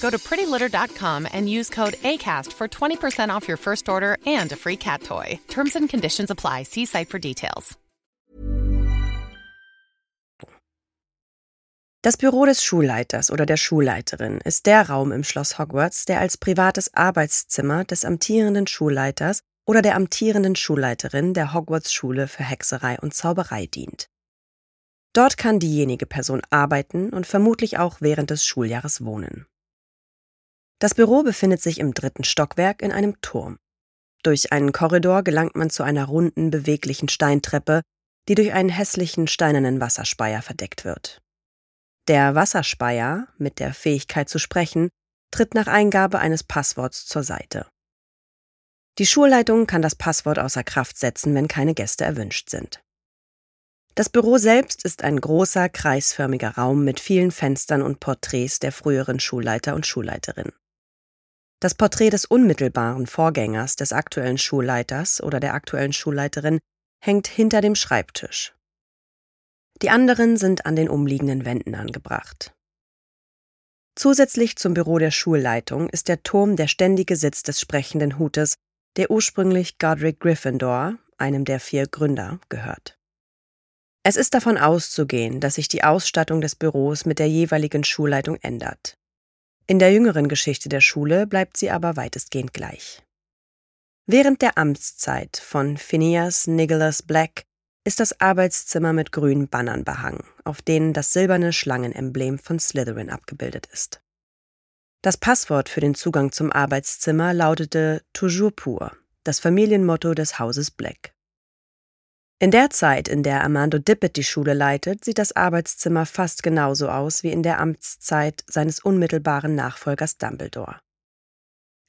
Go to prettylitter.com and use code ACAST for 20% off your first order and a free cat toy. Terms and conditions apply. See site for details. Das Büro des Schulleiters oder der Schulleiterin ist der Raum im Schloss Hogwarts, der als privates Arbeitszimmer des amtierenden Schulleiters oder der amtierenden Schulleiterin der Hogwarts-Schule für Hexerei und Zauberei dient. Dort kann diejenige Person arbeiten und vermutlich auch während des Schuljahres wohnen. Das Büro befindet sich im dritten Stockwerk in einem Turm. Durch einen Korridor gelangt man zu einer runden, beweglichen Steintreppe, die durch einen hässlichen steinernen Wasserspeier verdeckt wird. Der Wasserspeier, mit der Fähigkeit zu sprechen, tritt nach Eingabe eines Passworts zur Seite. Die Schulleitung kann das Passwort außer Kraft setzen, wenn keine Gäste erwünscht sind. Das Büro selbst ist ein großer, kreisförmiger Raum mit vielen Fenstern und Porträts der früheren Schulleiter und Schulleiterin. Das Porträt des unmittelbaren Vorgängers des aktuellen Schulleiters oder der aktuellen Schulleiterin hängt hinter dem Schreibtisch. Die anderen sind an den umliegenden Wänden angebracht. Zusätzlich zum Büro der Schulleitung ist der Turm der ständige Sitz des sprechenden Hutes, der ursprünglich Godric Gryffindor, einem der vier Gründer, gehört. Es ist davon auszugehen, dass sich die Ausstattung des Büros mit der jeweiligen Schulleitung ändert. In der jüngeren Geschichte der Schule bleibt sie aber weitestgehend gleich. Während der Amtszeit von Phineas Nicholas Black ist das Arbeitszimmer mit grünen Bannern behangen, auf denen das silberne Schlangenemblem von Slytherin abgebildet ist. Das Passwort für den Zugang zum Arbeitszimmer lautete Toujours pur, das Familienmotto des Hauses Black. In der Zeit, in der Armando Dippet die Schule leitet, sieht das Arbeitszimmer fast genauso aus wie in der Amtszeit seines unmittelbaren Nachfolgers Dumbledore.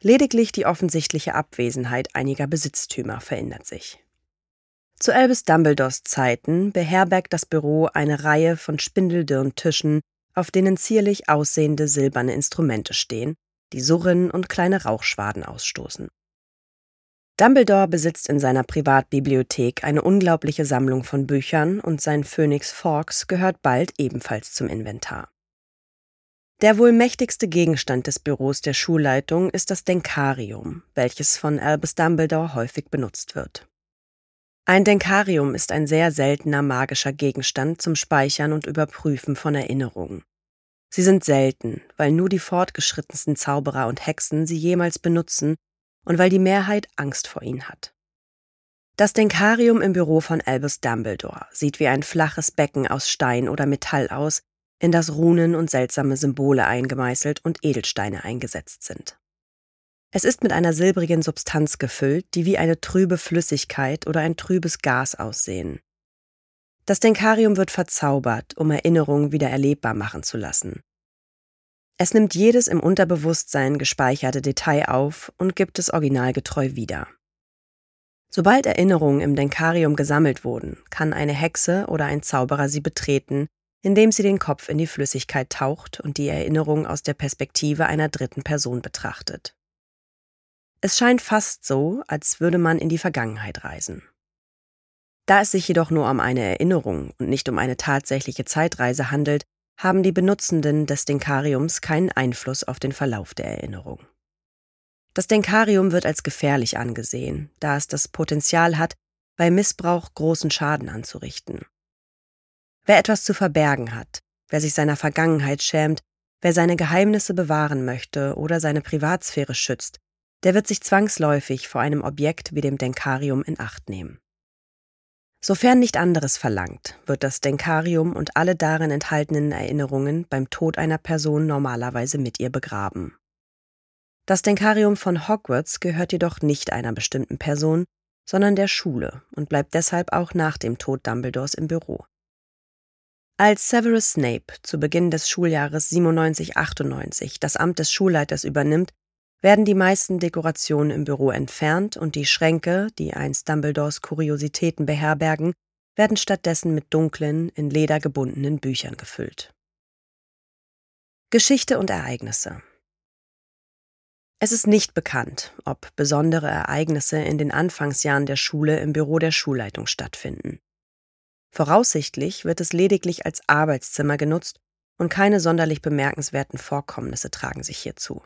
Lediglich die offensichtliche Abwesenheit einiger Besitztümer verändert sich. Zu Albus Dumbledores Zeiten beherbergt das Büro eine Reihe von spindeldürren Tischen, auf denen zierlich aussehende silberne Instrumente stehen, die surren und kleine Rauchschwaden ausstoßen. Dumbledore besitzt in seiner Privatbibliothek eine unglaubliche Sammlung von Büchern und sein Phönix Fawkes gehört bald ebenfalls zum Inventar. Der wohl mächtigste Gegenstand des Büros der Schulleitung ist das Denkarium, welches von Albus Dumbledore häufig benutzt wird. Ein Denkarium ist ein sehr seltener magischer Gegenstand zum Speichern und Überprüfen von Erinnerungen. Sie sind selten, weil nur die fortgeschrittensten Zauberer und Hexen sie jemals benutzen und weil die Mehrheit Angst vor ihnen hat. Das Denkarium im Büro von Albus Dumbledore sieht wie ein flaches Becken aus Stein oder Metall aus, in das Runen und seltsame Symbole eingemeißelt und Edelsteine eingesetzt sind. Es ist mit einer silbrigen Substanz gefüllt, die wie eine trübe Flüssigkeit oder ein trübes Gas aussehen. Das Denkarium wird verzaubert, um Erinnerungen wieder erlebbar machen zu lassen. Es nimmt jedes im Unterbewusstsein gespeicherte Detail auf und gibt es originalgetreu wieder. Sobald Erinnerungen im Denkarium gesammelt wurden, kann eine Hexe oder ein Zauberer sie betreten, indem sie den Kopf in die Flüssigkeit taucht und die Erinnerung aus der Perspektive einer dritten Person betrachtet. Es scheint fast so, als würde man in die Vergangenheit reisen. Da es sich jedoch nur um eine Erinnerung und nicht um eine tatsächliche Zeitreise handelt, haben die Benutzenden des Denkariums keinen Einfluss auf den Verlauf der Erinnerung. Das Denkarium wird als gefährlich angesehen, da es das Potenzial hat, bei Missbrauch großen Schaden anzurichten. Wer etwas zu verbergen hat, wer sich seiner Vergangenheit schämt, wer seine Geheimnisse bewahren möchte oder seine Privatsphäre schützt, der wird sich zwangsläufig vor einem Objekt wie dem Denkarium in Acht nehmen. Sofern nicht anderes verlangt, wird das Denkarium und alle darin enthaltenen Erinnerungen beim Tod einer Person normalerweise mit ihr begraben. Das Denkarium von Hogwarts gehört jedoch nicht einer bestimmten Person, sondern der Schule und bleibt deshalb auch nach dem Tod Dumbledores im Büro. Als Severus Snape zu Beginn des Schuljahres 97-98 das Amt des Schulleiters übernimmt, werden die meisten Dekorationen im Büro entfernt und die Schränke, die einst Dumbledores Kuriositäten beherbergen, werden stattdessen mit dunklen, in Leder gebundenen Büchern gefüllt. Geschichte und Ereignisse Es ist nicht bekannt, ob besondere Ereignisse in den Anfangsjahren der Schule im Büro der Schulleitung stattfinden. Voraussichtlich wird es lediglich als Arbeitszimmer genutzt und keine sonderlich bemerkenswerten Vorkommnisse tragen sich hierzu.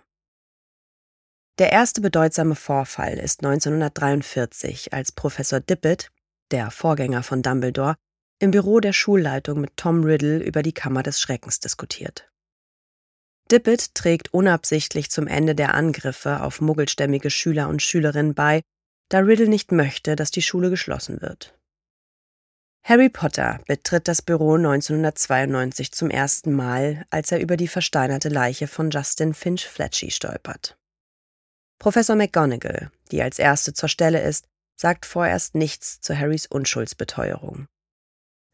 Der erste bedeutsame Vorfall ist 1943, als Professor Dippet, der Vorgänger von Dumbledore, im Büro der Schulleitung mit Tom Riddle über die Kammer des Schreckens diskutiert. Dippet trägt unabsichtlich zum Ende der Angriffe auf muggelstämmige Schüler und Schülerinnen bei, da Riddle nicht möchte, dass die Schule geschlossen wird. Harry Potter betritt das Büro 1992 zum ersten Mal, als er über die versteinerte Leiche von Justin Finch Fletchy stolpert. Professor McGonagall, die als erste zur Stelle ist, sagt vorerst nichts zu Harrys Unschuldsbeteuerung.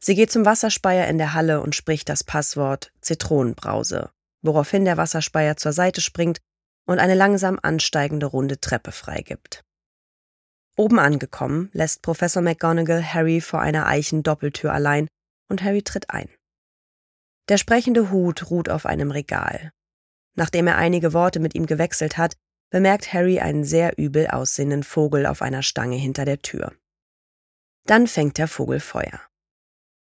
Sie geht zum Wasserspeier in der Halle und spricht das Passwort Zitronenbrause, woraufhin der Wasserspeier zur Seite springt und eine langsam ansteigende runde Treppe freigibt. Oben angekommen, lässt Professor McGonagall Harry vor einer Eichen-Doppeltür allein und Harry tritt ein. Der sprechende Hut ruht auf einem Regal. Nachdem er einige Worte mit ihm gewechselt hat, bemerkt Harry einen sehr übel aussehenden Vogel auf einer Stange hinter der Tür. Dann fängt der Vogel Feuer.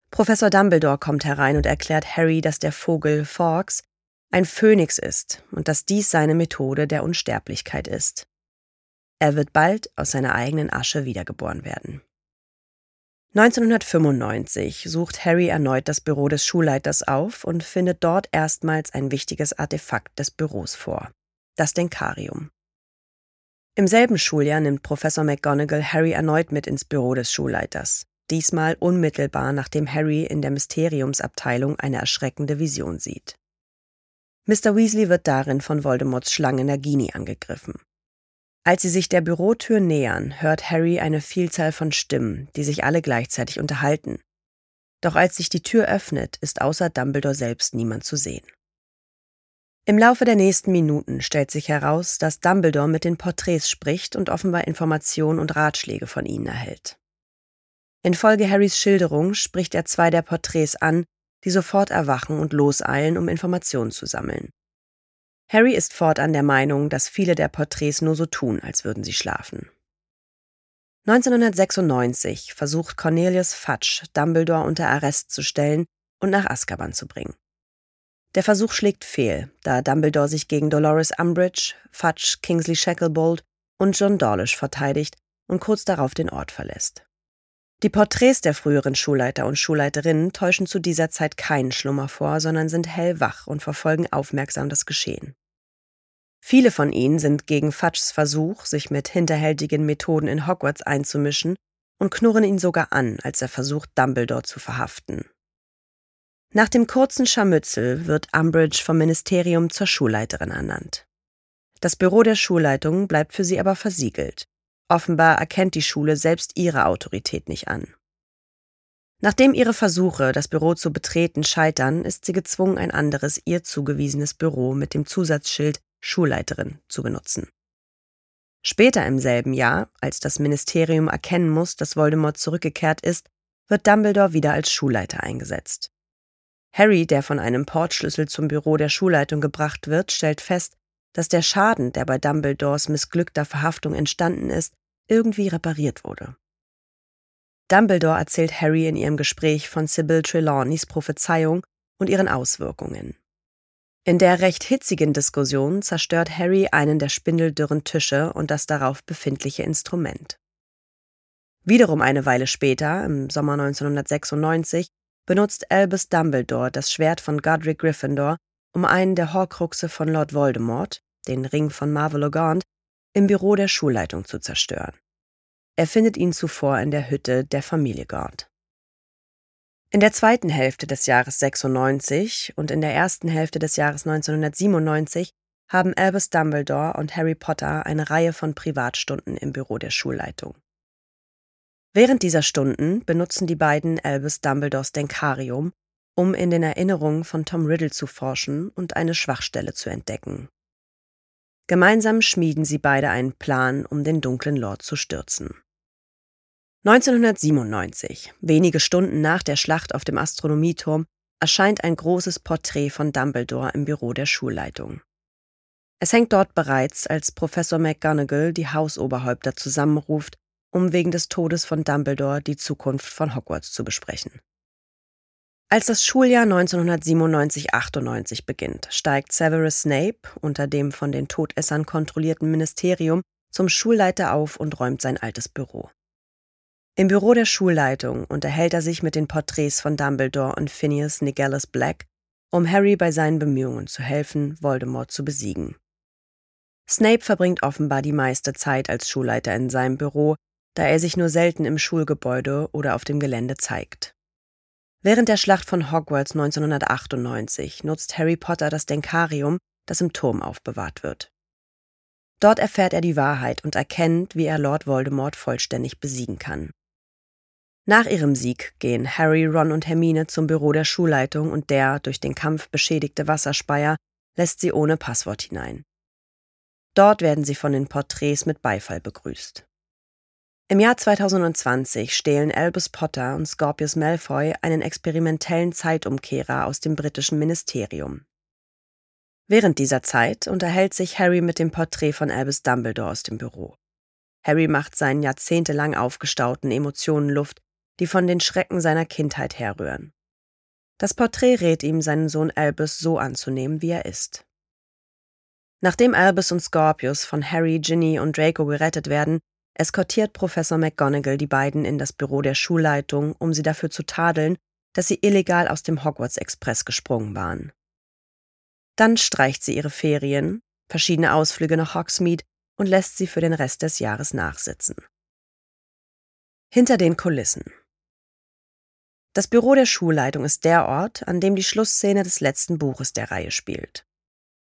Professor Dumbledore kommt herein und erklärt Harry, dass der Vogel Fawkes ein Phönix ist und dass dies seine Methode der Unsterblichkeit ist. Er wird bald aus seiner eigenen Asche wiedergeboren werden. 1995 sucht Harry erneut das Büro des Schulleiters auf und findet dort erstmals ein wichtiges Artefakt des Büros vor das Denkarium. Im selben Schuljahr nimmt Professor McGonagall Harry erneut mit ins Büro des Schulleiters, diesmal unmittelbar nachdem Harry in der Mysteriumsabteilung eine erschreckende Vision sieht. Mr. Weasley wird darin von Voldemorts Schlange Nagini angegriffen. Als sie sich der Bürotür nähern, hört Harry eine Vielzahl von Stimmen, die sich alle gleichzeitig unterhalten. Doch als sich die Tür öffnet, ist außer Dumbledore selbst niemand zu sehen. Im Laufe der nächsten Minuten stellt sich heraus, dass Dumbledore mit den Porträts spricht und offenbar Informationen und Ratschläge von ihnen erhält. Infolge Harrys Schilderung spricht er zwei der Porträts an, die sofort erwachen und loseilen, um Informationen zu sammeln. Harry ist fortan der Meinung, dass viele der Porträts nur so tun, als würden sie schlafen. 1996 versucht Cornelius Fudge, Dumbledore unter Arrest zu stellen und nach Azkaban zu bringen. Der Versuch schlägt fehl, da Dumbledore sich gegen Dolores Umbridge, Fudge, Kingsley Shacklebolt und John Dawlish verteidigt und kurz darauf den Ort verlässt. Die Porträts der früheren Schulleiter und Schulleiterinnen täuschen zu dieser Zeit keinen Schlummer vor, sondern sind hellwach und verfolgen aufmerksam das Geschehen. Viele von ihnen sind gegen Fudges Versuch, sich mit hinterhältigen Methoden in Hogwarts einzumischen, und knurren ihn sogar an, als er versucht, Dumbledore zu verhaften. Nach dem kurzen Scharmützel wird Umbridge vom Ministerium zur Schulleiterin ernannt. Das Büro der Schulleitung bleibt für sie aber versiegelt. Offenbar erkennt die Schule selbst ihre Autorität nicht an. Nachdem ihre Versuche, das Büro zu betreten, scheitern, ist sie gezwungen, ein anderes ihr zugewiesenes Büro mit dem Zusatzschild Schulleiterin zu benutzen. Später im selben Jahr, als das Ministerium erkennen muss, dass Voldemort zurückgekehrt ist, wird Dumbledore wieder als Schulleiter eingesetzt. Harry, der von einem Portschlüssel zum Büro der Schulleitung gebracht wird, stellt fest, dass der Schaden, der bei Dumbledores missglückter Verhaftung entstanden ist, irgendwie repariert wurde. Dumbledore erzählt Harry in ihrem Gespräch von Sybil Trelawneys Prophezeiung und ihren Auswirkungen. In der recht hitzigen Diskussion zerstört Harry einen der spindeldürren Tische und das darauf befindliche Instrument. Wiederum eine Weile später, im Sommer 1996, benutzt Albus Dumbledore das Schwert von Godric Gryffindor, um einen der Horcruxe von Lord Voldemort, den Ring von Marvolo Gaunt, im Büro der Schulleitung zu zerstören. Er findet ihn zuvor in der Hütte der Familie Gaunt. In der zweiten Hälfte des Jahres 96 und in der ersten Hälfte des Jahres 1997 haben Albus Dumbledore und Harry Potter eine Reihe von Privatstunden im Büro der Schulleitung. Während dieser Stunden benutzen die beiden Albus Dumbledores Denkarium, um in den Erinnerungen von Tom Riddle zu forschen und eine Schwachstelle zu entdecken. Gemeinsam schmieden sie beide einen Plan, um den dunklen Lord zu stürzen. 1997, wenige Stunden nach der Schlacht auf dem Astronomieturm, erscheint ein großes Porträt von Dumbledore im Büro der Schulleitung. Es hängt dort bereits, als Professor McGonagall die Hausoberhäupter zusammenruft, um wegen des Todes von Dumbledore die Zukunft von Hogwarts zu besprechen. Als das Schuljahr 1997-98 beginnt, steigt Severus Snape unter dem von den Todessern kontrollierten Ministerium zum Schulleiter auf und räumt sein altes Büro. Im Büro der Schulleitung unterhält er sich mit den Porträts von Dumbledore und Phineas Nigellus Black, um Harry bei seinen Bemühungen zu helfen, Voldemort zu besiegen. Snape verbringt offenbar die meiste Zeit als Schulleiter in seinem Büro, da er sich nur selten im Schulgebäude oder auf dem Gelände zeigt. Während der Schlacht von Hogwarts 1998 nutzt Harry Potter das Denkarium, das im Turm aufbewahrt wird. Dort erfährt er die Wahrheit und erkennt, wie er Lord Voldemort vollständig besiegen kann. Nach ihrem Sieg gehen Harry, Ron und Hermine zum Büro der Schulleitung und der durch den Kampf beschädigte Wasserspeier lässt sie ohne Passwort hinein. Dort werden sie von den Porträts mit Beifall begrüßt. Im Jahr 2020 stehlen Albus Potter und Scorpius Malfoy einen experimentellen Zeitumkehrer aus dem britischen Ministerium. Während dieser Zeit unterhält sich Harry mit dem Porträt von Albus Dumbledore aus dem Büro. Harry macht seinen jahrzehntelang aufgestauten Emotionen Luft, die von den Schrecken seiner Kindheit herrühren. Das Porträt rät ihm, seinen Sohn Albus so anzunehmen, wie er ist. Nachdem Albus und Scorpius von Harry, Ginny und Draco gerettet werden, eskortiert Professor McGonagall die beiden in das Büro der Schulleitung, um sie dafür zu tadeln, dass sie illegal aus dem Hogwarts Express gesprungen waren. Dann streicht sie ihre Ferien, verschiedene Ausflüge nach Hogsmeade und lässt sie für den Rest des Jahres nachsitzen. Hinter den Kulissen. Das Büro der Schulleitung ist der Ort, an dem die Schlussszene des letzten Buches der Reihe spielt.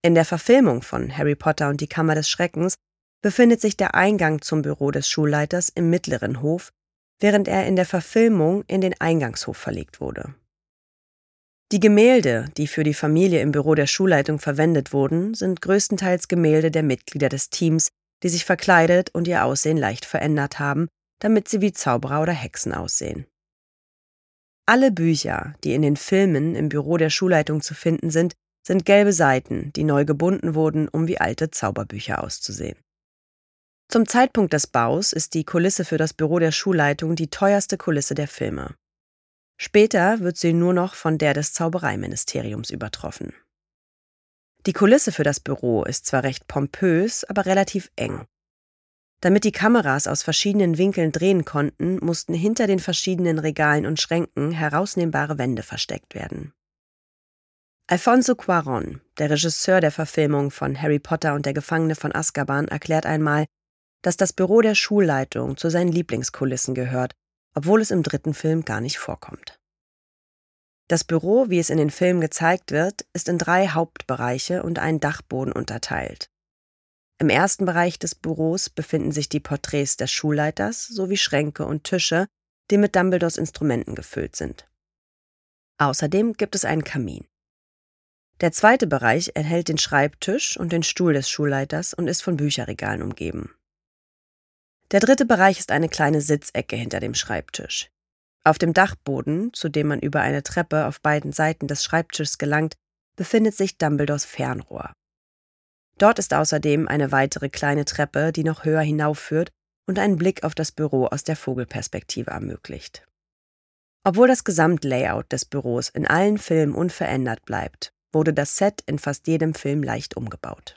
In der Verfilmung von Harry Potter und die Kammer des Schreckens befindet sich der Eingang zum Büro des Schulleiters im mittleren Hof, während er in der Verfilmung in den Eingangshof verlegt wurde. Die Gemälde, die für die Familie im Büro der Schulleitung verwendet wurden, sind größtenteils Gemälde der Mitglieder des Teams, die sich verkleidet und ihr Aussehen leicht verändert haben, damit sie wie Zauberer oder Hexen aussehen. Alle Bücher, die in den Filmen im Büro der Schulleitung zu finden sind, sind gelbe Seiten, die neu gebunden wurden, um wie alte Zauberbücher auszusehen. Zum Zeitpunkt des Baus ist die Kulisse für das Büro der Schulleitung die teuerste Kulisse der Filme. Später wird sie nur noch von der des Zaubereiministeriums übertroffen. Die Kulisse für das Büro ist zwar recht pompös, aber relativ eng. Damit die Kameras aus verschiedenen Winkeln drehen konnten, mussten hinter den verschiedenen Regalen und Schränken herausnehmbare Wände versteckt werden. Alfonso Cuaron, der Regisseur der Verfilmung von Harry Potter und der Gefangene von Azkaban, erklärt einmal, dass das Büro der Schulleitung zu seinen Lieblingskulissen gehört, obwohl es im dritten Film gar nicht vorkommt. Das Büro, wie es in den Filmen gezeigt wird, ist in drei Hauptbereiche und einen Dachboden unterteilt. Im ersten Bereich des Büros befinden sich die Porträts des Schulleiters sowie Schränke und Tische, die mit Dumbledores Instrumenten gefüllt sind. Außerdem gibt es einen Kamin. Der zweite Bereich enthält den Schreibtisch und den Stuhl des Schulleiters und ist von Bücherregalen umgeben. Der dritte Bereich ist eine kleine Sitzecke hinter dem Schreibtisch. Auf dem Dachboden, zu dem man über eine Treppe auf beiden Seiten des Schreibtischs gelangt, befindet sich Dumbledores Fernrohr. Dort ist außerdem eine weitere kleine Treppe, die noch höher hinaufführt und einen Blick auf das Büro aus der Vogelperspektive ermöglicht. Obwohl das Gesamtlayout des Büros in allen Filmen unverändert bleibt, wurde das Set in fast jedem Film leicht umgebaut.